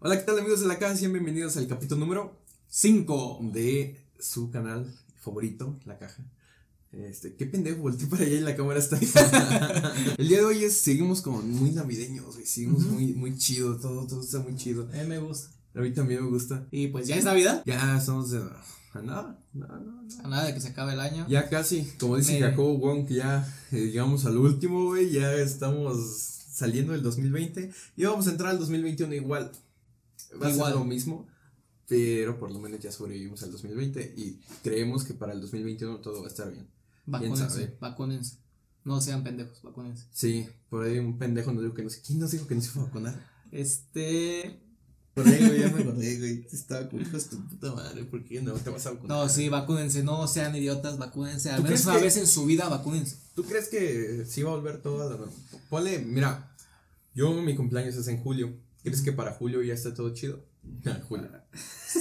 Hola, ¿qué tal amigos de la caja? Sean bienvenidos al capítulo número 5 de su canal favorito, La Caja. Este, qué pendejo, volteé para allá y la cámara está El día de hoy es, seguimos como muy navideños, güey, seguimos muy, muy chido, todo, todo está muy chido. A mí me gusta. A mí también me gusta. Y pues ya es Navidad. Ya estamos de, a nada, nada, nada. A nada de que se acabe el año. Ya casi, como dice Me- Jacobo Wong, ya eh, llegamos al último, güey, ya estamos saliendo del 2020 y vamos a entrar al 2021 igual. Va a ser lo mismo, pero por lo menos ya sobrevivimos al 2020 y creemos que para el 2021 todo va a estar bien. Vacúnense, vacúnense. No sean pendejos, vacúnense. Sí, por ahí un pendejo nos dijo que no sé, ¿quién nos dijo que no se iba a vacunar? Este. Por ahí, güey, ya me acordé, güey, estaba con hijos tu puta madre, ¿por qué no te vas a vacunar? No, sí, vacúnense. No sean idiotas, vacúnense. Al ¿Tú menos una que- vez en su vida, vacúnense. ¿Tú crees que sí va a volver todo a la? Ponle, mira, yo mi cumpleaños es en julio. ¿Crees que para julio ya está todo chido? Ah, julio.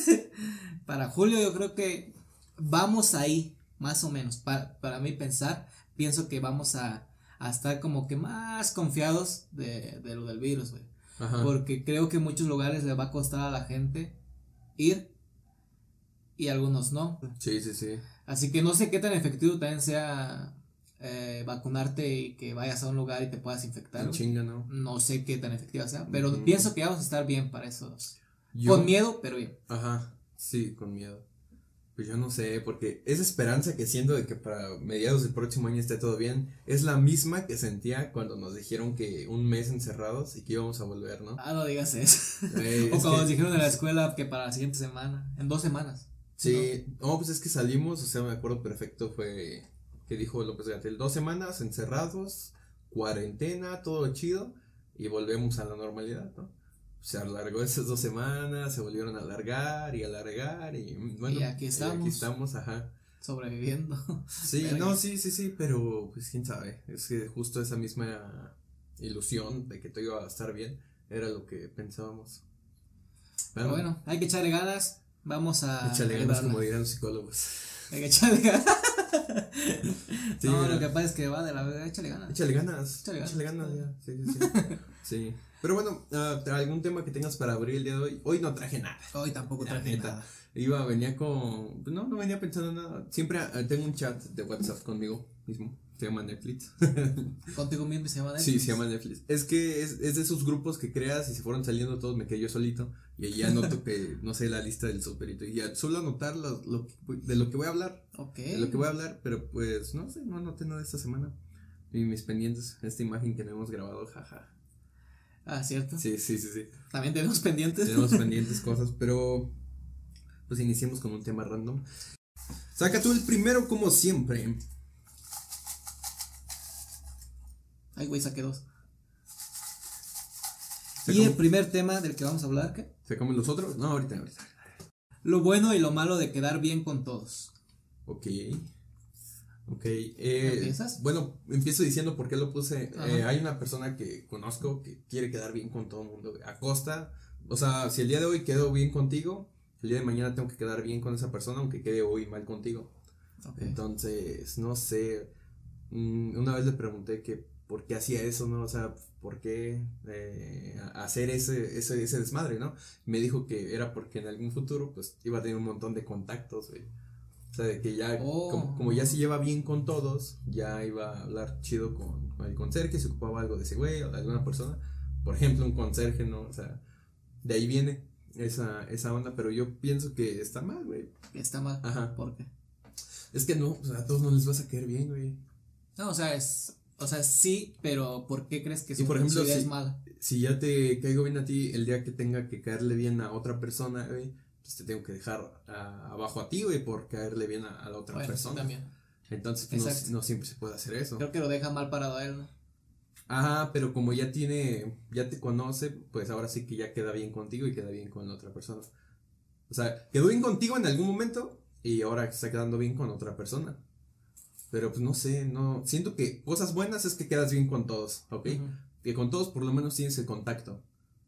Para julio, yo creo que vamos ahí, más o menos. Para, para mí pensar, pienso que vamos a, a estar como que más confiados de, de lo del virus, güey. Porque creo que en muchos lugares le va a costar a la gente ir y algunos no. Sí, sí, sí. Así que no sé qué tan efectivo también sea eh, vacunarte y que vayas a un lugar y te puedas infectar. Chinga, ¿no? No sé qué tan efectiva sea, pero pienso que vamos a estar bien para eso. Yo- Con miedo, pero bien. Ajá, sí, con miedo. Pues yo no sé, porque esa esperanza que siento de que para mediados del próximo año esté todo bien, es la misma que sentía cuando nos dijeron que un mes encerrados y que íbamos a volver, ¿no? Ah, no digas eso. O es cuando nos dijeron en la escuela que para la siguiente semana, en dos semanas. Sí, no, pues es que salimos, o sea, me acuerdo perfecto, fue que dijo López Gatel, dos semanas encerrados, cuarentena, todo chido, y volvemos a la normalidad, ¿no? Se alargó esas dos semanas, se volvieron a alargar y alargar, y bueno, Y aquí estamos. aquí estamos, ajá. Sobreviviendo. Sí, Verga. no, sí, sí, sí, pero pues quién sabe, es que justo esa misma ilusión de que todo iba a estar bien, era lo que pensábamos. Pero bueno, hay que echarle ganas. Vamos a. échale ganas como dirán los psicólogos. Hay que echarle ganas. Sí, no, lo que pasa es que va de la verga. Échale ganas. Échale ganas. Échale Échale ganas. ganas, ya. Sí, sí, sí. sí. Pero bueno, ah, algún tema que tengas para abrir el día de hoy. Hoy no traje nada. Hoy tampoco traje nada. Iba, venía con. pues No, no venía pensando en nada. Siempre ah, tengo un chat de WhatsApp conmigo mismo. Se llama Netflix. Contigo mismo se llama Sí, Netflix. se llama Netflix. Es que es, es de esos grupos que creas y se fueron saliendo todos, me quedé yo solito. Y ahí anoto que, no sé, la lista del superito. Y ya solo anotar lo, lo de lo que voy a hablar. Ok. de lo que voy a hablar, pero pues no sé, no anoté nada esta semana. Y mis pendientes, esta imagen que no hemos grabado, jaja. Ah, cierto. Sí, sí, sí, sí. También tenemos pendientes. Tenemos pendientes cosas, pero pues iniciemos con un tema random. Saca tú el primero como siempre. Ay, güey, saqué dos. Y el primer tema del que vamos a hablar, ¿qué? ¿Sacamos los otros? No, ahorita, ahorita. Lo bueno y lo malo de quedar bien con todos. Ok. Ok. eh, ¿Empiezas? bueno, empiezo diciendo por qué lo puse. Eh, hay una persona que conozco que quiere quedar bien con todo el mundo. A costa. O sea, si el día de hoy quedo bien contigo, el día de mañana tengo que quedar bien con esa persona, aunque quede hoy mal contigo. Ok. Entonces, no sé. mm, Una vez le pregunté que por qué hacía eso, ¿no? O sea, por qué eh, hacer ese, ese, ese desmadre, ¿no? Me dijo que era porque en algún futuro, pues, iba a tener un montón de contactos, güey. O sea, de que ya, Oh. como, como ya se lleva bien con todos, ya iba a hablar chido con, con el conserje, se ocupaba algo de ese güey o de alguna persona. Por ejemplo, un conserje, ¿no? O sea, de ahí viene esa, esa onda, pero yo pienso que está mal, güey. Está mal. Ajá. ¿Por qué? Es que no, o sea, a todos no les vas a caer bien, güey. No, o sea, es. O sea, sí, pero ¿por qué crees que Y su, por ejemplo, si- es mala? Si ya te caigo bien a ti, el día que tenga que caerle bien a otra persona, güey, pues te tengo que dejar ah, abajo a ti, güey, por caerle bien a, a la otra Bueno, persona. también. Entonces, pues, no siempre se puede hacer eso. Creo que lo deja mal parado a él, ¿no? Ajá, pero como ya tiene, ya te conoce, pues ahora sí que ya queda bien contigo y queda bien con la otra persona. O sea, quedó bien contigo en algún momento y ahora está quedando bien con otra persona. Pero pues no sé, no, siento que cosas buenas es que quedas bien con todos, ¿ok? Que con todos por lo menos tienes el contacto.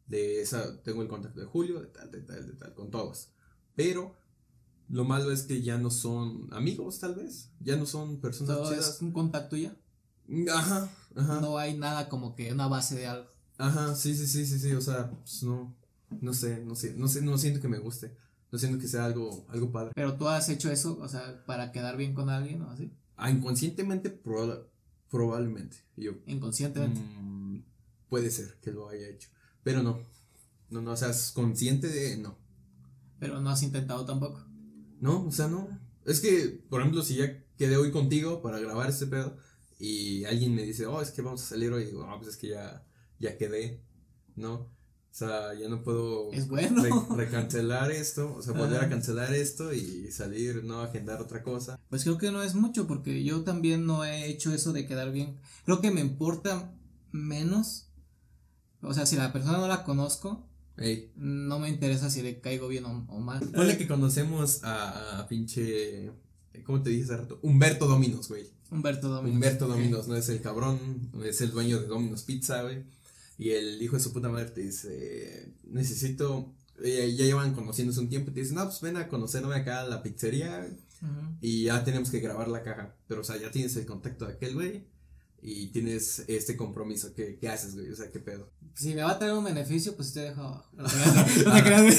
De esa, tengo el contacto de Julio, de tal, de tal, de tal, con todos. Pero lo malo es que ya no son amigos, tal vez. Ya no son personas Todo es chidas. un contacto ya. Ajá, ajá. No hay nada como que una base de algo. Ajá, sí, sí, sí, sí, sí. O sea, pues no. No sé, no sé, no sé, no siento que me guste. No siento que sea algo, algo padre. Pero tú has hecho eso, o sea, para quedar bien con alguien o así. Ah, inconscientemente, proba- probablemente. Yo, Inconscientemente. mm, puede ser que lo haya hecho. Pero no. No, no, o sea, es consciente de. No. Pero no has intentado tampoco. No, o sea, no. Es que, por ejemplo, si ya quedé hoy contigo para grabar este pedo y alguien me dice, oh, es que vamos a salir hoy, y digo, ah, pues es que ya, ya quedé, ¿no? O sea, ya no puedo Es bueno. re- recancelar esto, o sea, volver a cancelar esto y salir, no agendar otra cosa. Pues creo que no es mucho porque yo también no he hecho eso de quedar bien. Creo que me importa menos. O sea, si la persona no la conozco, Ey, no me interesa si le caigo bien o, o mal. ponle que conocemos a, a pinche, ¿cómo te dije hace rato? Humberto Dominos, güey. Humberto Domínguez. Humberto. Dominos, no es el cabrón, es el dueño de Domino's Pizza, güey. Y el hijo de su puta madre te dice, necesito, ya, ya llevan conociéndose un tiempo y te dice, no, pues ven a conocerme acá a la pizzería y ya tenemos que grabar la caja. Pero, o sea, ya tienes el contacto de aquel güey y tienes este compromiso. ¿Qué, qué haces, güey? O sea, ¿qué pedo? Si me va a traer un beneficio, pues te dejo. No, güey.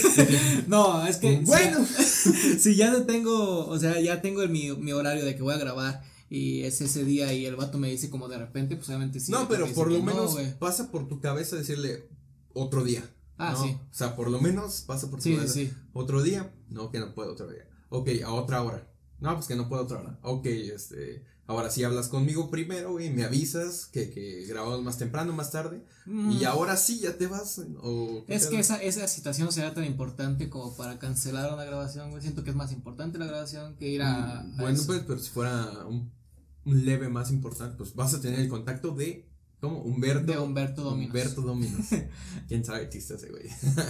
No, es que. si Bueno. ya- Si ya no tengo. O sea, ya tengo el, mi, mi horario de que voy a grabar. Y es ese día y el vato me dice como de repente, pues obviamente sí. no, pero por lo no, menos pasa por tu cabeza decirle otro día. Ah, ¿no? sí. O sea, por lo menos pasa por tu Sí, cabeza. sí. Otro día, no, que no puedo otro día. Ok, a otra hora. No, pues que no puedo otra hora. Ok, este. Ahora sí hablas conmigo primero, güey, me avisas que, que grabamos más temprano, más tarde. Mm. Y ahora sí ya te vas. O, ¿qué Es que esa, esa situación será tan importante como para cancelar una grabación, güey. Siento que es más importante la grabación que ir a. a Mm, Bueno, eso. pues, pero si fuera un, un leve más importante, pues vas a tener el contacto de. ¿Cómo? Humberto. De Humberto Dominos. Humberto Dominos. ¿Quién sabe qué está ese güey?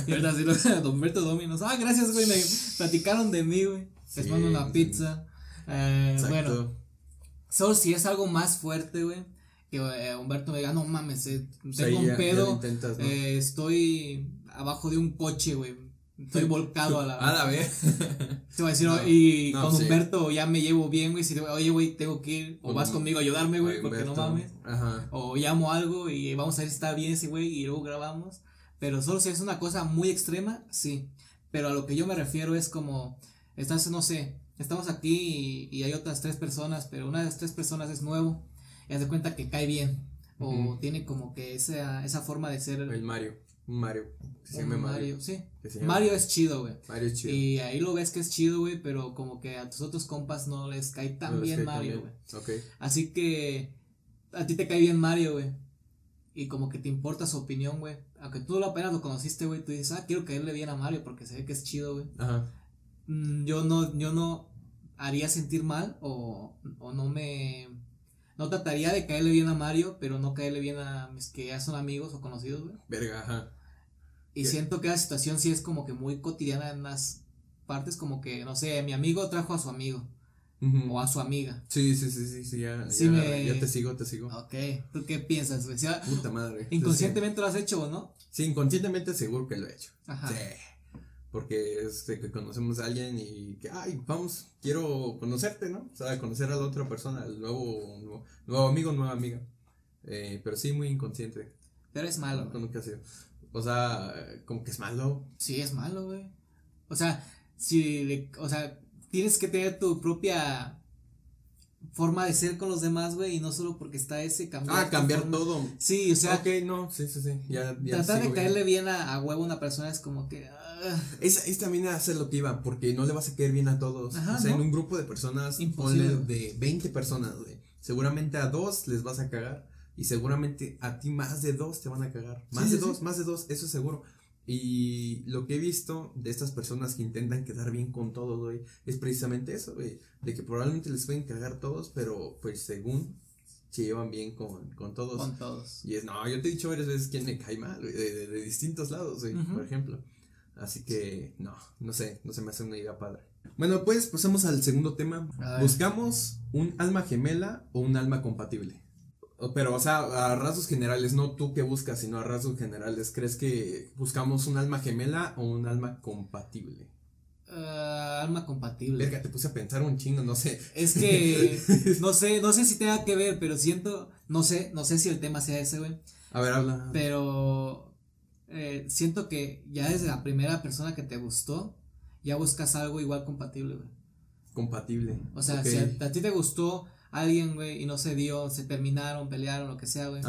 Ahorita sí lo Humberto Dominos. Ah, gracias, güey. Me platicaron de mí, güey. Les Sí, mando una sí. pizza. Eh, bueno, solo si es algo más fuerte, güey. Que eh, Humberto me diga, no mames, eh, O sea, tengo un ya- pedo. lo intentas, ¿no? estoy abajo de un coche, güey. Estoy volcado a la. A la vez. Te voy a decir, No, y no, con sí. Humberto ya me llevo bien, güey. Si te oye, güey, tengo que ir. O vas conmigo a ayudarme, güey, porque no mames. Ajá. O llamo algo y vamos a ver si está bien ese güey y luego grabamos. Pero solo si es una cosa muy extrema, sí. Pero a lo que yo me refiero es como, estás, no sé, estamos aquí y, y hay otras tres personas, pero una de las tres personas es nuevo y haz de cuenta que cae bien. O tiene como que esa, esa forma de ser El Mario. Mario. Se llama Mario. Mario. Sí. Llama Mario es chido, güey. Mario es chido. Y ahí lo ves que es chido, güey, pero como que a tus otros compas no les cae tan No bien cae Mario, güey. Ok. Así que a ti te cae bien Mario, güey. Y como que te importa su opinión, güey. Aunque tú lo apenas lo conociste, güey, tú dices, ah, quiero caerle bien a Mario porque se ve que es chido, güey. Ajá. Mm, yo no, yo no haría sentir mal o, o no me... No trataría de caerle bien a Mario, pero no caerle bien a mis que ya son amigos o conocidos, güey. Verga, ajá. Y ¿Qué? siento que la situación sí es como que muy cotidiana en las partes, como que, no sé, mi amigo trajo a su amigo o a su amiga. Sí, sí, sí, sí, sí, ya, Sí ya, me- ya te sigo, te sigo. Ok, ¿tú qué piensas? O sea, Puta madre. inconscientemente lo has hecho o no? Sí, inconscientemente seguro que lo he hecho. Ajá. Sí. Porque es de que conocemos a alguien y que, ay, vamos, quiero conocerte, ¿no? O sea, conocer a la otra persona, al nuevo, nuevo, nuevo amigo, nueva amiga. Eh, pero sí, muy inconsciente. Pero es malo, güey. nunca ha sido. O sea, como que es malo. Sí, es malo, güey. O sea, si, le- o sea, tienes que tener tu propia forma de ser con los demás, güey, y no solo porque está ese cambiar. Ah, cambiar todo. Sí, o sea, ok, no, sí, sí, sí. Ya, ya tratar de bien. caerle bien a, a huevo a una persona es como que. Ah, Es, es también hacer lo que iba, porque no le vas a caer bien a todos. Ajá, o sea, ¿no? en un grupo de personas, Imposible. ponle de 20 personas, güey. Seguramente a dos les vas a cagar. Y seguramente a ti más de dos te van a cagar. Más Sí, de sí, dos, sí. más de dos, eso es seguro. Y lo que he visto de estas personas que intentan quedar bien con todos, güey, es precisamente eso, güey. De que probablemente les pueden cagar todos, pero pues según se llevan bien con, con todos. con todos. Y es, no, yo te he dicho varias veces quién me cae mal, güey, de, de- de distintos lados, güey, por ejemplo. Así que, no, no sé, no se me hace una idea padre. Bueno, pues pasemos al segundo tema. ¿Buscamos un alma gemela o un alma compatible? Pero, o sea, a rasgos generales, no tú que buscas, sino a rasgos generales. ¿Crees que buscamos un alma gemela o un alma compatible? Ah, alma compatible. Verga, te puse a pensar un chingo, no sé. Es que no sé, no sé si tenga que ver, pero siento, no sé, no sé si el tema sea ese, güey. A ver, habla. Pero eh, siento que ya desde la primera persona que te gustó, ya buscas algo igual compatible, güey. Compatible. O sea, si a, a ti te gustó alguien, güey, y no se dio, se terminaron, pelearon, lo que sea, güey.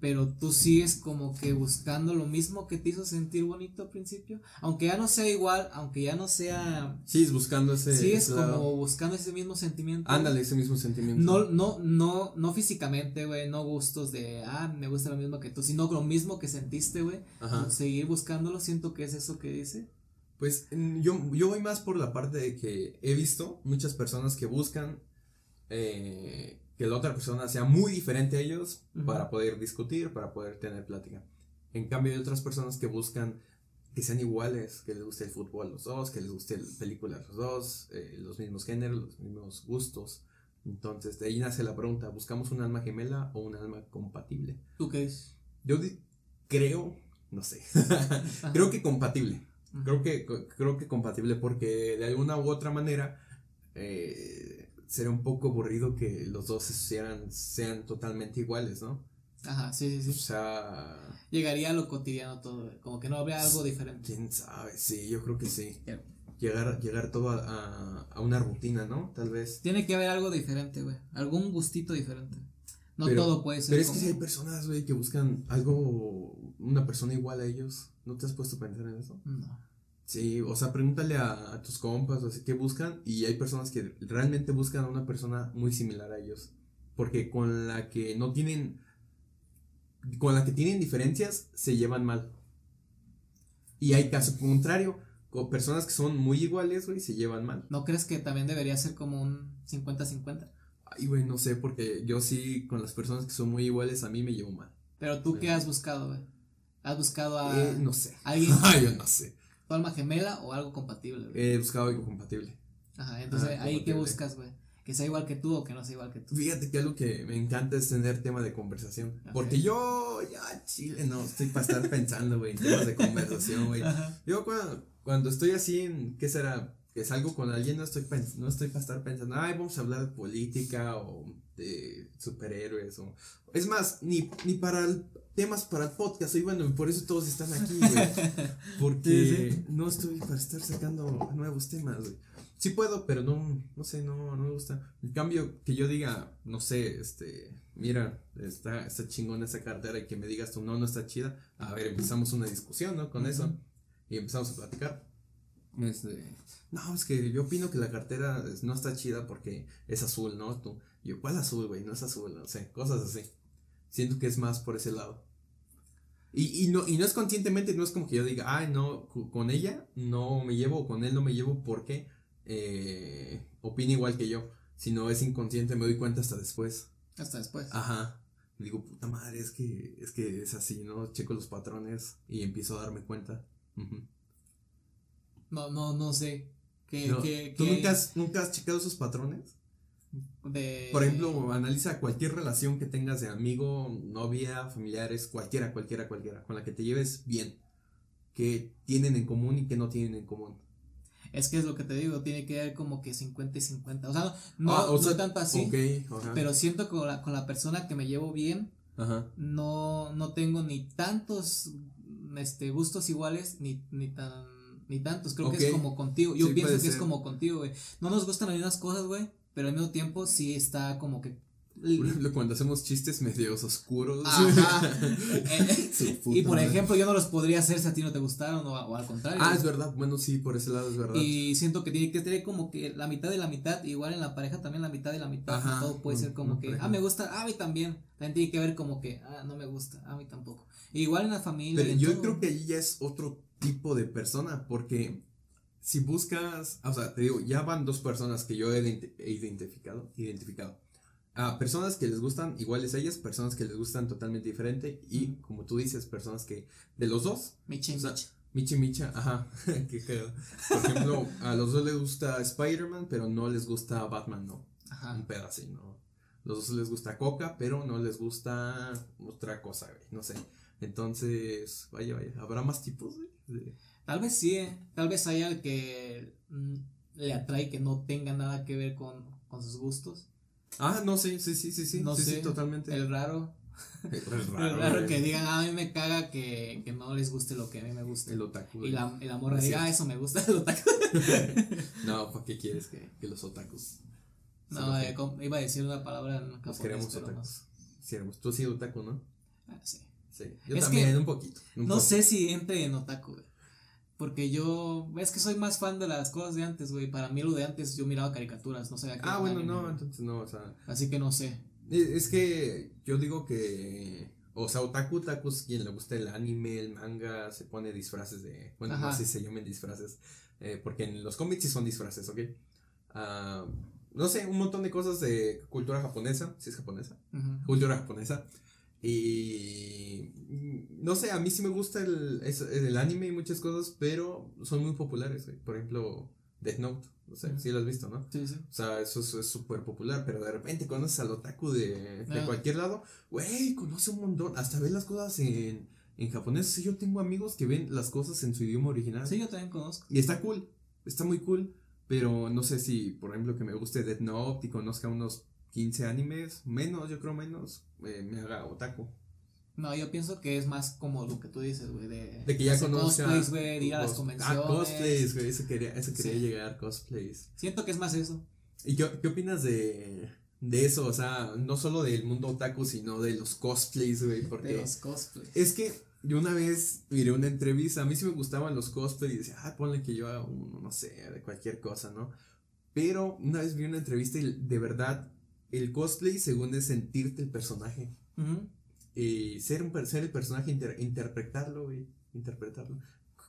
Pero tú sigues como que buscando lo mismo que te hizo sentir bonito al principio. Aunque ya no sea igual, aunque ya no sea. Sigues buscando ese. Sigues ese lado. como buscando ese mismo sentimiento. Ándale, ese mismo sentimiento. No, no, no, no físicamente, güey, no gustos de, ah, me gusta lo mismo que tú, sino lo mismo que sentiste, güey. Ajá. Seguir buscándolo, siento que es eso que dice. Pues yo, yo voy más por la parte de que he visto muchas personas que buscan eh, que la otra persona sea muy diferente a ellos para poder discutir, para poder tener plática. En cambio hay otras personas que buscan que sean iguales, que les guste el fútbol a los dos, que les guste el película a los dos, eh, los mismos géneros, los mismos gustos. Entonces de ahí nace la pregunta, ¿buscamos un alma gemela o un alma compatible? ¿Tú qué es? Yo creo, no sé, creo que compatible. Creo que, creo que compatible porque de alguna u otra manera eh, sería un poco aburrido que los dos sean, sean totalmente iguales, ¿no? Ajá, sí, sí, O sí. sea, Llegaría a lo cotidiano todo, como que no habría algo diferente. quién sabe, sí, yo creo que sí. Llegar, llegar todo a, a- a una rutina, ¿no? Tal vez. Tiene que haber algo diferente, güey, algún gustito diferente. No Pero- todo puede ser Pero es como- que si hay personas, güey, que buscan algo, una persona igual a ellos. ¿No te has puesto a pensar en eso? No. Sí, o sea, pregúntale a, a tus compas o así qué buscan y hay personas que realmente buscan a una persona muy similar a ellos. Porque con la que no tienen, con la que tienen diferencias, se llevan mal. Y hay caso contrario, con personas que son muy iguales, güey, se llevan mal. ¿No crees que también debería ser como un 50-50? Ay, güey, no sé, porque yo sí, con las personas que son muy iguales, a mí me llevo mal. Pero tú, ¿qué has buscado, güey? ¿Has buscado a Eh, no sé. alguien, Ay, yo no sé. Tu alma gemela o algo compatible, güey? He buscado algo compatible. Ajá, entonces ah, ahí qué compatible. buscas, güey? Que sea igual que tú o que no sea igual que tú. Fíjate que algo que me encanta es tener tema de conversación. Porque yo, ya, chile, no, estoy para estar pensando, güey, en temas de conversación, güey. Ajá. Yo cuando, cuando estoy así en, ¿qué será? Que salgo con alguien, no estoy, no estoy para estar pensando, ay, vamos a hablar de política o de superhéroes o... Es más, ni, ni para el- temas para el podcast, y bueno, por eso todos están aquí, güey. Porque Sí, no estoy para estar sacando nuevos temas, güey. Sí puedo, pero no, no sé, no, no me gusta. En cambio, que yo diga, no sé, este, mira, está, está chingona esa cartera y que me digas tú, no, no está chida. A ver, empezamos una discusión, ¿no? Con eso. Y empezamos a platicar. Este, no, es que yo opino que la cartera no está chida porque es azul, ¿no? Tú, yo, ¿cuál azul, güey? No es azul, no sé, cosas así. Siento que es más por ese lado. Y, y, no, y no es conscientemente, no es como que yo diga, ay, no, con ella no me llevo, o con él no me llevo porque eh, opina igual que yo. Sino es inconsciente, me doy cuenta hasta después. Hasta después. Ajá. Digo, puta madre, es que, es que es así, ¿no? Checo los patrones y empiezo a darme cuenta. Ujú. No, no, no sé. ¿Qué, No, qué, ¿Tú qué nunca has, nunca has checado esos patrones? de- Por ejemplo, analiza cualquier relación que tengas de amigo, novia, familiares, cualquiera, cualquiera, cualquiera, con la que te lleves bien. Que tienen en común y que no tienen en común. Es que es lo que te digo, tiene que haber como que 50 y 50. O sea, no, no, Ah, o no sea, tanto así. Pero siento que con la, con la persona que me llevo bien, Ajá. no, no tengo ni tantos este, gustos iguales, ni, ni tan ni tantos. Creo que es como contigo. Yo Sí, pienso que es como contigo, güey. No nos gustan las mismas cosas, güey. Pero al mismo tiempo sí está como que. Por ejemplo, cuando hacemos chistes medios oscuros. Ajá. Eh, Su y por madre. ejemplo, yo no los podría hacer si a ti no te gustaron o, o al contrario. Ah, es verdad. Bueno, sí, por ese lado es verdad. Y siento que tiene que tener como que la mitad de la mitad, igual en la pareja también la mitad de la mitad, Ajá, todo puede ser como que, ah, me gusta, ah, a mí también, también tiene que ver como que, ah, no me gusta, a mí tampoco. Igual en la familia. Pero yo todo. creo que ahí ya es otro tipo de persona, porque si buscas, o sea, te digo, ya van dos personas que yo he identificado, identificado. A personas que les gustan iguales a ellas, personas que les gustan totalmente diferente y, como tú dices, personas que de los dos, o sea, micha. Michi Micha, ajá, qué cagado. Por ejemplo, a los dos les gusta Spider-Man, pero no les gusta Batman, no, Ajá. un pedacito, ¿no? Los dos les gusta Coca, pero no les gusta otra cosa, güey, no sé. Entonces, vaya, vaya, ¿habrá más tipos, güey? de- Tal vez sí, eh, tal vez haya al que mm, le atrae que no tenga nada que ver con, con sus gustos. Ah, no, sí, sí, sí, sí, sí, No sí, totalmente. El raro. Es Es raro, raro que digan, "Ah, a mí me caga que, que no les guste lo que a mí me gusta. El otaku. y la, y la morra diga, ah, eso me gusta el otaku. No, ¿para qué quieres que, que los otakus? No, eh, iba a decir una palabra en japonés, queremos no. otakus. Quisiéramos. Tú sí otaku, ¿no? Ah, sí. Sí. Yo Es también, que un poquito. un No poco. sé si entre en otaku, güey. Porque yo, es que soy más fan de las cosas de antes, güey. Para mí lo de antes yo miraba caricaturas, no sabía que Ah, bueno, anime, no, entonces no, o sea. Así que no sé. Es que yo digo que. O sea, otaku, otaku es quien le gusta el anime, el manga, se pone disfraces de. Bueno, no Ajá. sé si se llamen disfraces. eh, porque en los cómics sí son disfraces, ¿ok? Ah, no sé, un montón de cosas de cultura japonesa. Si es japonesa. Cultura japonesa. Y. No sé, a mí sí me gusta el, el anime y muchas cosas, pero son muy populares. Por ejemplo, Death Note. O sea, sí lo has visto, ¿no? Sí, sí. O sea, eso es- súper popular, pero de repente conoces al otaku de, de Ah. cualquier lado, güey, conoce un montón, hasta ves las cosas en, en japonés. Sí, yo tengo amigos que ven las cosas en su idioma original. Sí, yo también conozco. Y está cool, está muy cool, pero no sé si, por ejemplo, que me guste Death Note y conozca unos 15 animes, menos, yo creo menos, eh, me haga otaku. No, yo pienso que es más como lo que tú dices, güey. De, De que ya conozca. cosplays, güey, de ir a las cos- convenciones. Ah, cosplays, güey, eso quería, eso quería Sí. llegar, cosplays. Siento que es más eso. ¿Y qué, qué opinas de, de eso? O sea, no solo del mundo otaku, sino de los cosplays, güey. De Porque los cosplays. es que yo una vez miré una entrevista, a mí sí me gustaban los cosplays y decía, ah, ponle que yo haga uno, no sé, de cualquier cosa, ¿no? Pero una vez vi una entrevista y de verdad, el cosplay según es sentirte el personaje. Ujú. Y ser, un, ser el personaje, inter- interpretarlo, güey. Interpretarlo.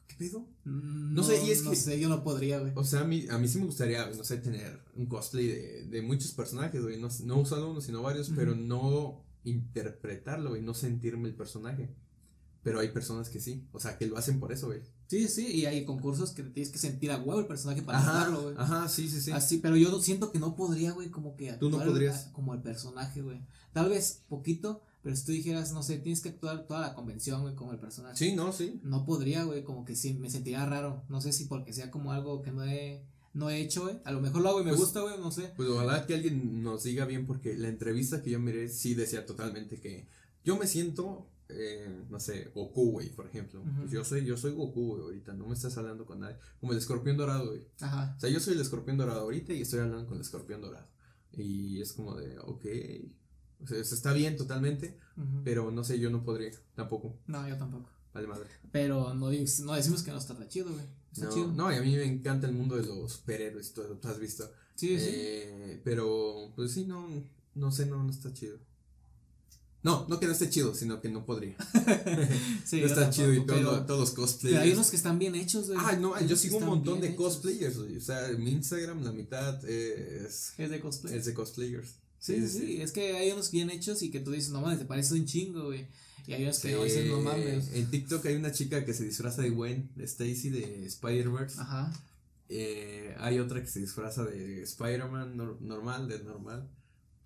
¿Qué pedo? No, sé, y es no que- sé, yo no podría, güey. O sea, a mí, a mí sí me gustaría, no sé, tener un cosplay de, de muchos personajes, güey. No, no solo uno, sino varios, pero no interpretarlo, güey. No sentirme el personaje. Pero hay personas que sí. O sea, que lo hacen por eso, güey. Sí, sí, y hay concursos que te tienes que sentir a huevo el personaje para jugarlo, güey. ajá, sí, sí, sí. Así, pero yo siento que no podría, güey, como que Tú no actuar podrías. como el personaje, güey. Tal vez poquito, pero si tú dijeras, no sé, tienes que actuar toda la convención, güey, como el personaje. Sí, no, sí. No podría, güey, como que sí, me sentiría raro. No sé si porque sea como algo que no he, no he hecho, güey. A lo mejor lo hago y me Pues- gusta, güey, no sé. Pues ojalá que alguien nos diga bien, porque la entrevista que yo miré sí decía totalmente que yo me siento, eh, no sé, Goku, güey, por ejemplo. Pues yo soy, yo soy Goku, güey, ahorita. No me estás hablando con nadie. Como el escorpión dorado, güey. Ajá. O sea, yo soy el escorpión dorado ahorita y estoy hablando con el escorpión dorado. Y es como de, ok. O sea, está bien totalmente, pero no sé, yo no podría tampoco. No, yo tampoco. Vale madre. Pero no, no decimos que no está tan chido, güey. Está No, chido. no, y a mí me encanta el mundo de los superhéroes, todo eso, tú has visto. Sí, sí. Eh, pero, pues sí, no, no sé, no, no está chido. No, no que no esté chido, sino que no podría. sí, no está chido y todo, todos los Pero cosplayers. hay unos que están bien hechos, güey. Ah, no, yo que sigo un montón de cosplayers, güey. O sea, mi Instagram la mitad es, Es de cosplay. es de cosplayers. Sí, sí, sí, es que hay unos bien hechos y que tú dices, no mames, te parece un chingo, güey. Y hay unos que no dicen, no mames. En TikTok hay una chica que se disfraza de Gwen, de Stacy de Spider-Verse. Ajá. Eh, hay otra que se disfraza de Spider-Man nor- normal, de normal.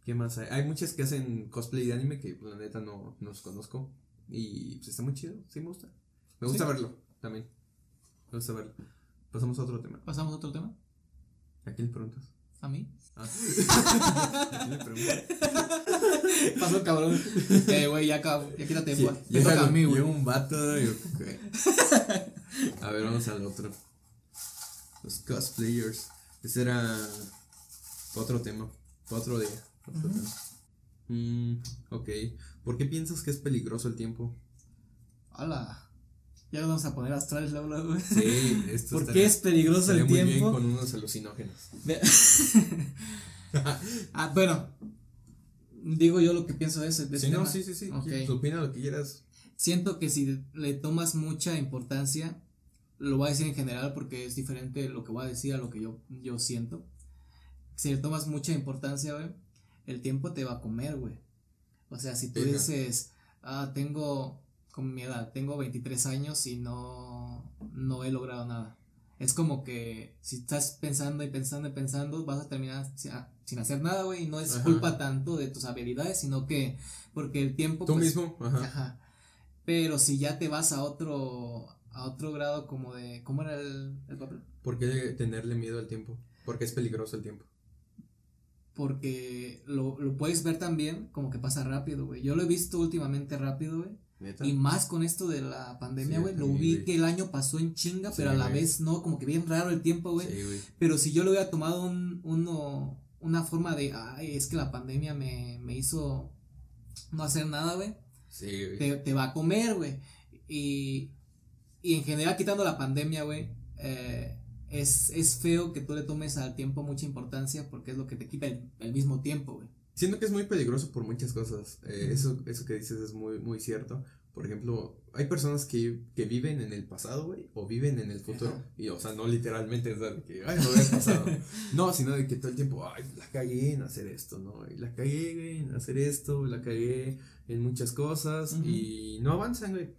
¿Qué más hay? Hay muchas que hacen cosplay de anime que pues, la neta no, no los conozco. Y pues está muy chido, sí me gusta. Me gusta Sí. verlo también. Me gusta verlo. Pasamos a otro tema. Pasamos a otro tema. ¿A quién le preguntas? A mí. Ah. ¿A quién le preguntas? Pasó cabrón. eh, güey, ya acabo. Ya quítate. Sí, llega, toca a mí, güey. un vato y ok. A ver, vamos al otro. Los cosplayers. Ese era otro tema. Otro día. Mm, ok. ¿Por qué piensas que es peligroso el tiempo? Hola. Ya nos vamos a poner astrales, luego, güey. Sí, esto ¿Por estaría- qué es peligroso el muy bien tiempo? con unos alucinógenos. Ah, bueno. Digo yo lo que pienso de ese. de Sí, no, tema. sí, sí, sí. Ok. Tú opina lo que quieras. Siento que si le tomas mucha importancia, lo voy a decir en general porque es diferente lo que voy a decir a lo que yo, yo siento. Si le tomas mucha importancia, güey, el tiempo te va a comer, güey. O sea, si tú dices, ah, tengo, con mi edad, tengo 23 años y no, no he logrado nada. Es como que si estás pensando y pensando y pensando, vas a terminar ah, sin hacer nada, güey. Y no es Ajá. culpa tanto de tus habilidades, sino que porque el tiempo... Tú pues, mismo. Ajá. Ajá. Pero si ya te vas a otro a otro grado como de ¿cómo era el, el papel? ¿Por qué tenerle miedo al tiempo? Porque es peligroso el tiempo. Porque lo, lo puedes ver también como que pasa rápido, güey. Yo lo he visto últimamente rápido, güey. ¿Neta? Y más con esto de la pandemia, Sí, güey. lo vi que el año pasó en chinga, Sí, pero a la vez no, como que bien raro el tiempo, güey. Sí. Pero si yo le hubiera tomado un, uno, una forma de, ay, es que la pandemia me, me hizo no hacer nada, güey. Sí, güey. Te, te va a comer, güey. Y, y en general, quitando la pandemia, güey, eh, es, es feo que tú le tomes al tiempo mucha importancia porque es lo que te quita el, el mismo tiempo, güey. Siento que es muy peligroso por muchas cosas. Eh, eso, eso que dices es muy, muy cierto. Por ejemplo, hay personas que, que viven en el pasado, güey, o viven en el futuro. Ajá. Y, o sea, no literalmente, es de que, ay, no el pasado. no, sino de que todo el tiempo, ay, la cagué en hacer esto, ¿no? Y la cagué, güey, en hacer esto, la cagué en muchas cosas Ujú. y no avanzan, güey.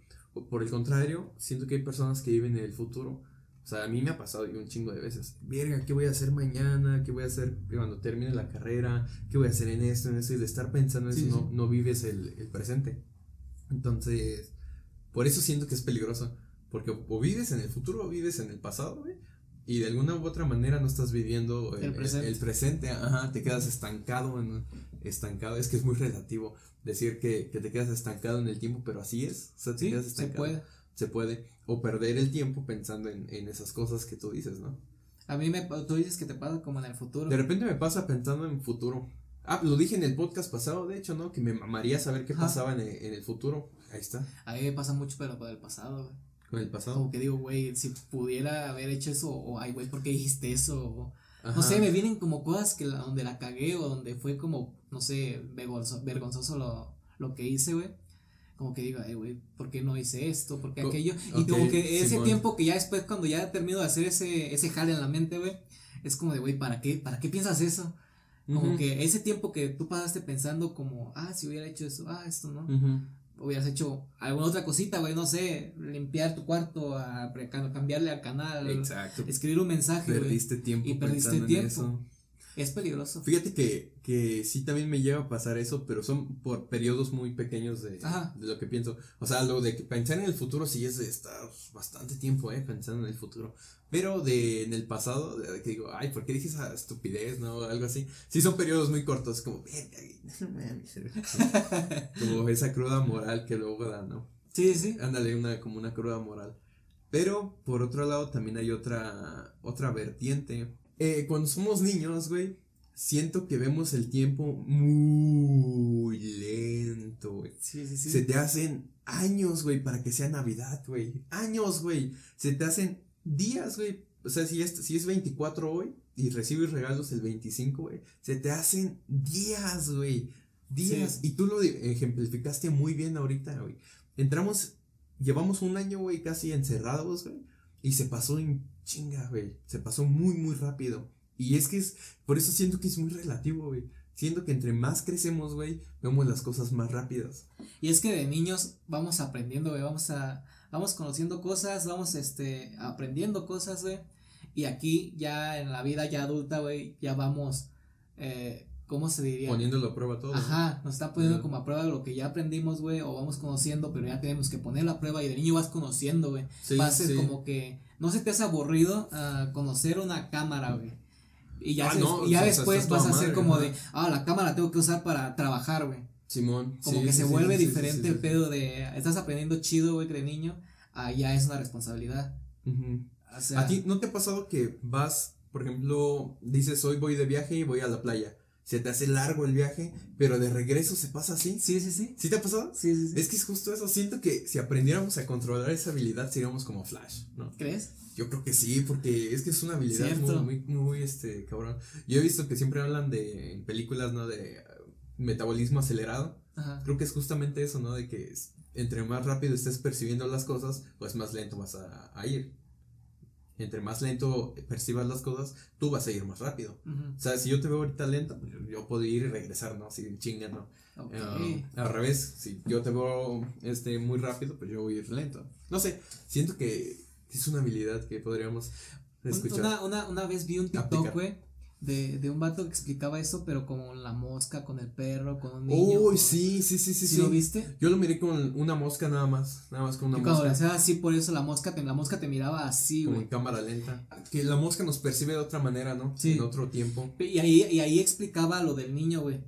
Por el contrario, siento que hay personas que viven en el futuro. O sea, a mí me ha pasado un chingo de veces. Verga, ¿qué voy a hacer mañana? ¿Qué voy a hacer cuando termine la carrera? ¿Qué voy a hacer en esto, en eso? Y de estar pensando en Sí, eso, sí. no, no vives el, el presente. Entonces, por eso siento que es peligroso. Porque o vives en el futuro o vives en el pasado. Y de alguna u otra manera no estás viviendo el, El presente. el presente, ajá, te quedas estancado en estancado, es que es muy relativo decir que, que te quedas estancado en el tiempo, pero así es, o sea, te Sí, quedas se estancado. puede. Se puede, o perder el tiempo pensando en, en esas cosas que tú dices, ¿no? A mí me, tú dices que te pasa como en el futuro. De repente me pasa pensando en futuro. Ah, lo dije en el podcast pasado, de hecho, ¿no? Que me mamaría saber qué Ajá. pasaba en el, en el futuro. Ahí está, A mí me pasa mucho, pero por el pasado, güey. con el pasado. Como que digo, güey, si pudiera haber hecho eso, o ay, güey, ¿por qué dijiste eso? O, no sé, me vienen como cosas que la- donde la cagué o donde fue como, no sé, vergonzo- vergonzoso lo, lo que hice, güey. Como que digo, ay, güey, ¿por qué no hice esto? ¿Por qué aquello? Y como que ese Simón. tiempo que ya después, cuando ya termino de hacer ese, ese jale en la mente, güey, es como de, güey, ¿para qué, ¿para qué piensas eso? Como que ese tiempo que tú pasaste pensando como, ah, si hubiera hecho eso, ah, esto, ¿no? Hubieras hecho alguna otra cosita, güey, no sé, limpiar tu cuarto, a, cambiarle al canal, Exacto. escribir un mensaje. Perdiste tiempo y perdiste pensando en tiempo. eso. Es peligroso. Fíjate que, que sí también me lleva a pasar eso, pero son por periodos muy pequeños de, lo que pienso. O sea, lo de que pensar en el futuro sí es de estar bastante tiempo, eh, pensando en el futuro. Pero de en el pasado, de que digo, ay, ¿por qué dije esa estupidez, no? Algo así. Sí son periodos muy cortos, como, como esa cruda moral que luego da, ¿no? Sí, sí. Ándale, una, como una cruda moral. Pero, por otro lado, también hay otra, otra vertiente. Eh, cuando somos niños, güey, siento que vemos el tiempo muy lento, güey. Sí, sí, sí. Se te hacen años, güey, para que sea Navidad, güey. Años, güey. Se te hacen días, güey. O sea, si es, si es 24 hoy y recibes regalos el 25, güey, se te hacen días, güey. Días. Sí. Y tú lo ejemplificaste muy bien ahorita, güey. Entramos, llevamos un año, güey, casi encerrados, güey. Y se pasó en chinga, güey. Se pasó muy, muy rápido. Y es que es, por eso siento que es muy relativo, güey. Siento que entre más crecemos, güey, vemos las cosas más rápidas. Y es que de niños vamos aprendiendo, güey, vamos a, vamos conociendo cosas, vamos, este, aprendiendo cosas, güey. Y aquí ya en la vida ya adulta, güey, ya vamos, eh, ¿cómo se diría? Poniéndolo a prueba todo. Ajá, nos están poniendo como a prueba lo que ya aprendimos, güey, o vamos conociendo, pero ya tenemos que ponerlo a prueba y de niño vas conociendo, güey. Sí, va a ser sí. como que no se te hace aburrido ah, conocer una cámara, güey. Y ya, Ah, se- no, y ya o sea, después vas a hacer madre, como de, ah, la cámara tengo que usar para trabajar, güey. Simón. Como sí, que se vuelve diferente el pedo de, estás aprendiendo chido, güey, de niño, ah, ya es una responsabilidad. O sea, ¿A ti no te ha pasado que vas, por ejemplo, dices hoy voy de viaje y voy a la playa? Se te hace largo el viaje, pero de regreso se pasa así. Sí, sí, sí. ¿Sí te ha pasado? Sí, sí, sí. Es que es justo eso. Siento que si aprendiéramos a controlar esa habilidad seríamos como Flash, ¿no? ¿Crees? Yo creo que sí, porque es que es una habilidad muy, Cierto. muy, muy, este, cabrón. Yo he visto que siempre hablan de, en películas, ¿no? De eh, metabolismo acelerado. Ajá. Creo que es justamente eso, ¿no? De que entre más rápido estés percibiendo las cosas, pues más lento vas a, a ir. Entre más lento percibas las cosas, tú vas a ir más rápido. O sea, si yo te veo ahorita lento, pues, yo puedo ir y regresar, ¿no? Así chinga, ¿no? Eh, al revés, si yo te veo este, muy rápido, pues yo voy a ir lento. No sé, siento que es una habilidad que podríamos escuchar. Una, una, una vez vi un TikTok, güey, de, de un vato que explicaba eso, pero como la mosca con el perro, con un niño. Uy, con- sí, sí, sí, sí, ¿Sí sí. lo viste? Yo lo miré con una mosca nada más, nada más con una Y cuando mosca. hacía así, por eso la mosca te, la mosca te miraba así, Como güey. en cámara lenta. Que la mosca nos percibe de otra manera, ¿no? Sí. En otro tiempo. Y ahí, y ahí explicaba lo del niño, güey.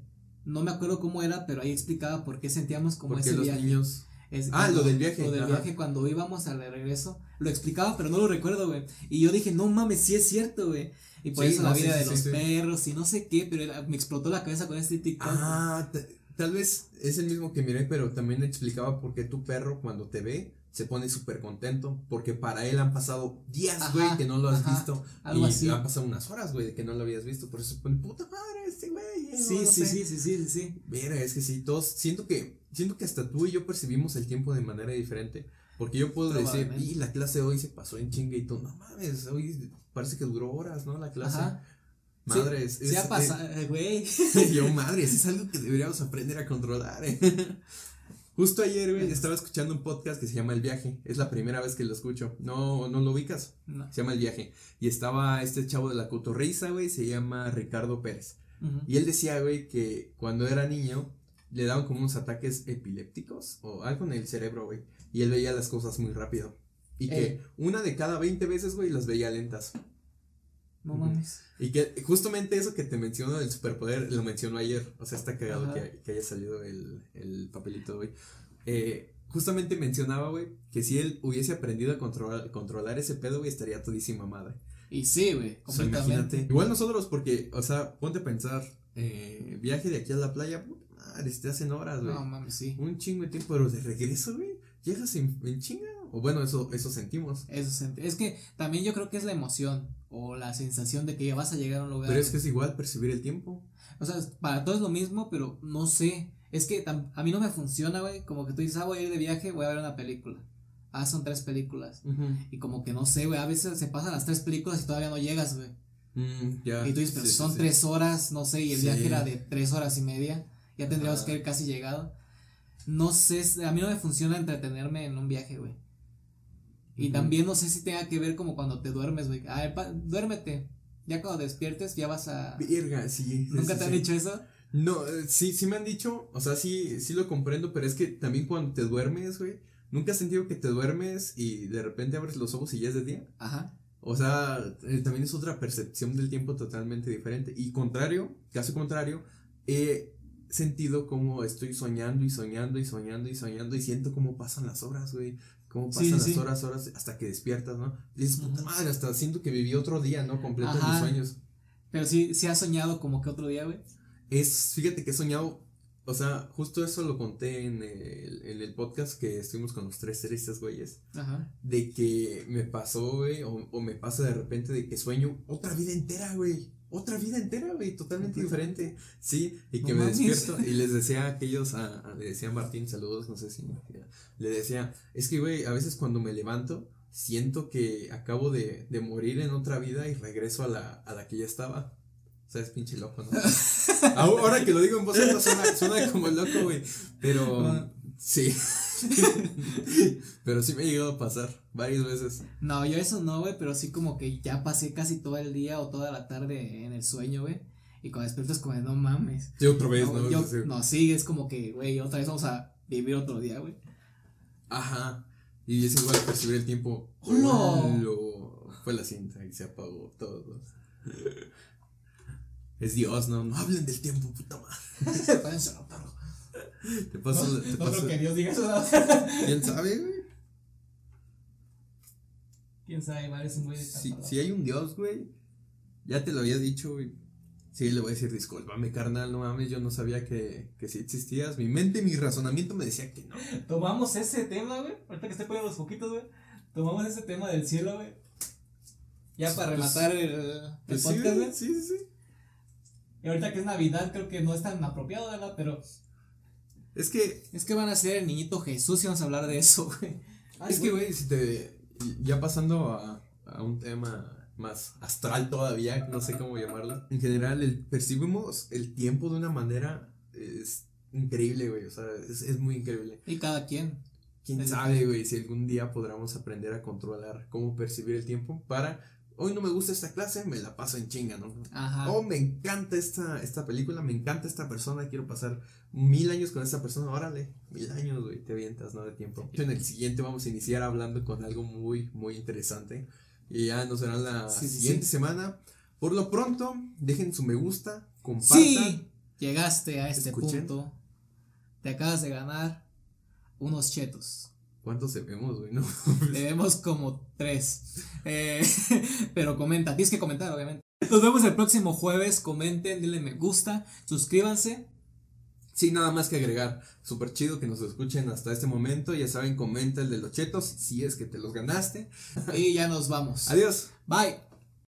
No me acuerdo cómo era, pero ahí explicaba por qué sentíamos como Porque ese los viaje. niños. Es Ah, lo del viaje, Lo del ajá. viaje cuando íbamos al regreso. Lo explicaba, pero no lo recuerdo, güey. Y yo dije, no mames, sí es cierto, güey. Y por Sí, eso no, la vida sí, de los perros y no sé qué, pero era- me explotó la cabeza con este TikTok. Ah, ta- tal vez es el mismo que miré, pero también explicaba por qué tu perro cuando te ve se pone súper contento. Porque para él han pasado días, güey, que no lo has ajá, visto. algo y así. han pasado unas horas, güey, que no lo habías visto. Por eso se pone puta madre este güey. eh, Sí, no lo sí, sé". sí, sí, sí, sí, sí. Mira, es que sí, todos, siento que, siento que hasta tú y yo percibimos el tiempo de manera diferente. Porque yo puedo decir, y la clase hoy se pasó en chinga y tú, no mames, hoy parece que duró horas, ¿no? La clase. Ajá. Madre, es, Se ha pasado, güey. es- yo, madre, eso es algo que deberíamos aprender a controlar, eh. Justo ayer, güey, estaba escuchando un podcast que se llama El Viaje. Es la primera vez que lo escucho. No, no lo ubicas. No. Se llama El Viaje. Y estaba este chavo de la cotorriza, güey, se llama Ricardo Pérez. Y él decía, güey, que cuando era niño le daban como unos ataques epilépticos o algo en el cerebro, güey. Y él veía las cosas muy rápido. Y que Eh. una de cada 20 veces, güey, las veía lentas. No mames. Y que justamente eso que te menciono del superpoder lo mencionó ayer. O sea, está cagado que, que haya salido el, el papelito, güey. Eh, justamente mencionaba, güey, que si él hubiese aprendido a controlar, controlar ese pedo, güey, estaría todísima madre. Y sí, güey, O sea, completamente. imagínate. Igual nosotros, porque, o sea, ponte a pensar, eh, viaje de aquí a la playa, puta madre, te hacen horas, güey. No mames, sí. Un chingo de tiempo, pero de regreso, güey, llegas en, en chinga. O bueno, eso, eso sentimos. Eso sent- es que también yo creo que es la emoción o la sensación de que ya vas a llegar a un lugar. Pero es que es igual percibir el tiempo. O sea, para todos es lo mismo, pero no sé. Es que a mí no me funciona, güey. Como que tú dices, ah, voy a ir de viaje, voy a ver una película. Ah, son tres películas. Y como que no sé, güey. A veces se pasan las tres películas y todavía no llegas, güey. Mm. Y tú dices, pero Sí, son sí. tres horas, no sé, y el viaje era de tres horas y media. Ya tendríamos que haber casi llegado. No sé, a mí no me funciona entretenerme en un viaje, güey. Y también no sé si tenga que ver como cuando te duermes, güey. A ver, pa- duérmete. Ya cuando despiertes, ya vas a. Verga, sí. ¿Nunca sí, te han sí. dicho eso? No, eh, sí, sí me han dicho, o sea, sí, sí lo comprendo, pero es que también cuando te duermes, güey, ¿nunca has sentido que te duermes y de repente abres los ojos y ya es de día? Ajá. O sea, eh, también es otra percepción del tiempo totalmente diferente. Y contrario, caso contrario, he sentido como estoy soñando y soñando y soñando y soñando y siento cómo pasan las horas, güey. Cómo pasan sí, las sí. horas, horas hasta que despiertas, ¿no? Y dices, puta madre, hasta siento que viví otro día, ¿no? Completo mis sueños. Pero sí, sí has soñado como que otro día, güey. Es, fíjate que he soñado, o sea, justo eso lo conté en el, en el podcast que estuvimos con los tres tristes güeyes, Ajá. de que me pasó, güey, o, o me pasa de repente de que sueño otra vida entera, güey, otra vida entera, güey, totalmente diferente, sí, y No que me mames. despierto y les decía a aquellos, a, a- le decía a Martín, saludos, no sé si, le decía, es que, güey, a veces cuando me levanto, siento que acabo de, de morir en otra vida y regreso a la, a la que ya estaba. O sea, es pinche loco, ¿no? Ahora que lo digo en voz alta suena, suena como loco, güey. Pero Ah. sí. Pero sí me ha llegado a pasar varias veces. No, yo eso no, güey, pero sí como que ya pasé casi todo el día o toda la tarde en el sueño, güey. Y cuando despierto es como de no mames. Sí, otra vez, No, ¿no? yo- Sí. no, sí, es como que, güey, otra vez vamos a vivir otro día, güey. Ajá. Y es igual percibir el tiempo. ¡Hola! Lo- Fue la cinta y se apagó todo. Es Dios, no, no hablen del tiempo, puta madre. Te paso, te paso. Dios diga eso. ¿Quién sabe, güey? Quién sabe, vale, es un güey de Si, si hay un Dios, güey, ya te lo había dicho, güey. Sí, le voy a decir, discúlpame, carnal, no mames, yo no sabía que, que sí existías. Mi mente, mi razonamiento me decía que no. Tomamos ese tema, güey. Ahorita que estoy poniendo los poquitos, güey. Tomamos ese tema del cielo, güey. Ya para Pues- rematar el, el Pues sí, podcast, güey, güey. sí, sí, sí. Y ahorita que es Navidad, creo que no es tan apropiado, ¿verdad? Pero Es que, es que van a ser el niñito Jesús y vamos a hablar de eso, güey. es que, güey, si te. Ya pasando a, a un tema más astral todavía, no sé cómo llamarlo. En general, el, percibimos el tiempo de una manera. Es increíble, güey. O sea, es, es muy increíble. Y cada quien. Quién sabe, güey, si algún día podremos aprender a controlar cómo percibir el tiempo para hoy no me gusta esta clase, me la paso en chinga, ¿no? Ajá. Oh, me encanta esta, esta película, me encanta esta persona, quiero pasar mil años con esta persona, órale, mil años, güey, te avientas, ¿no? De tiempo. En el siguiente vamos a iniciar hablando con algo muy, muy interesante. Y ya nos verán la Sí, siguiente sí. semana. Por lo pronto, dejen su me gusta, compartan. Sí, llegaste a este Escuchen. punto. Te acabas de ganar unos chetos. ¿Cuántos vemos, güey? No. Debemos como tres. Eh, pero comenta, tienes que comentar, obviamente. Nos vemos el próximo jueves. Comenten, denle me gusta, suscríbanse. Sí, nada más que agregar. Súper chido que nos escuchen hasta este momento. Ya saben, comenta el de los chetos si es que te los ganaste. Y ya nos vamos. Adiós. Bye.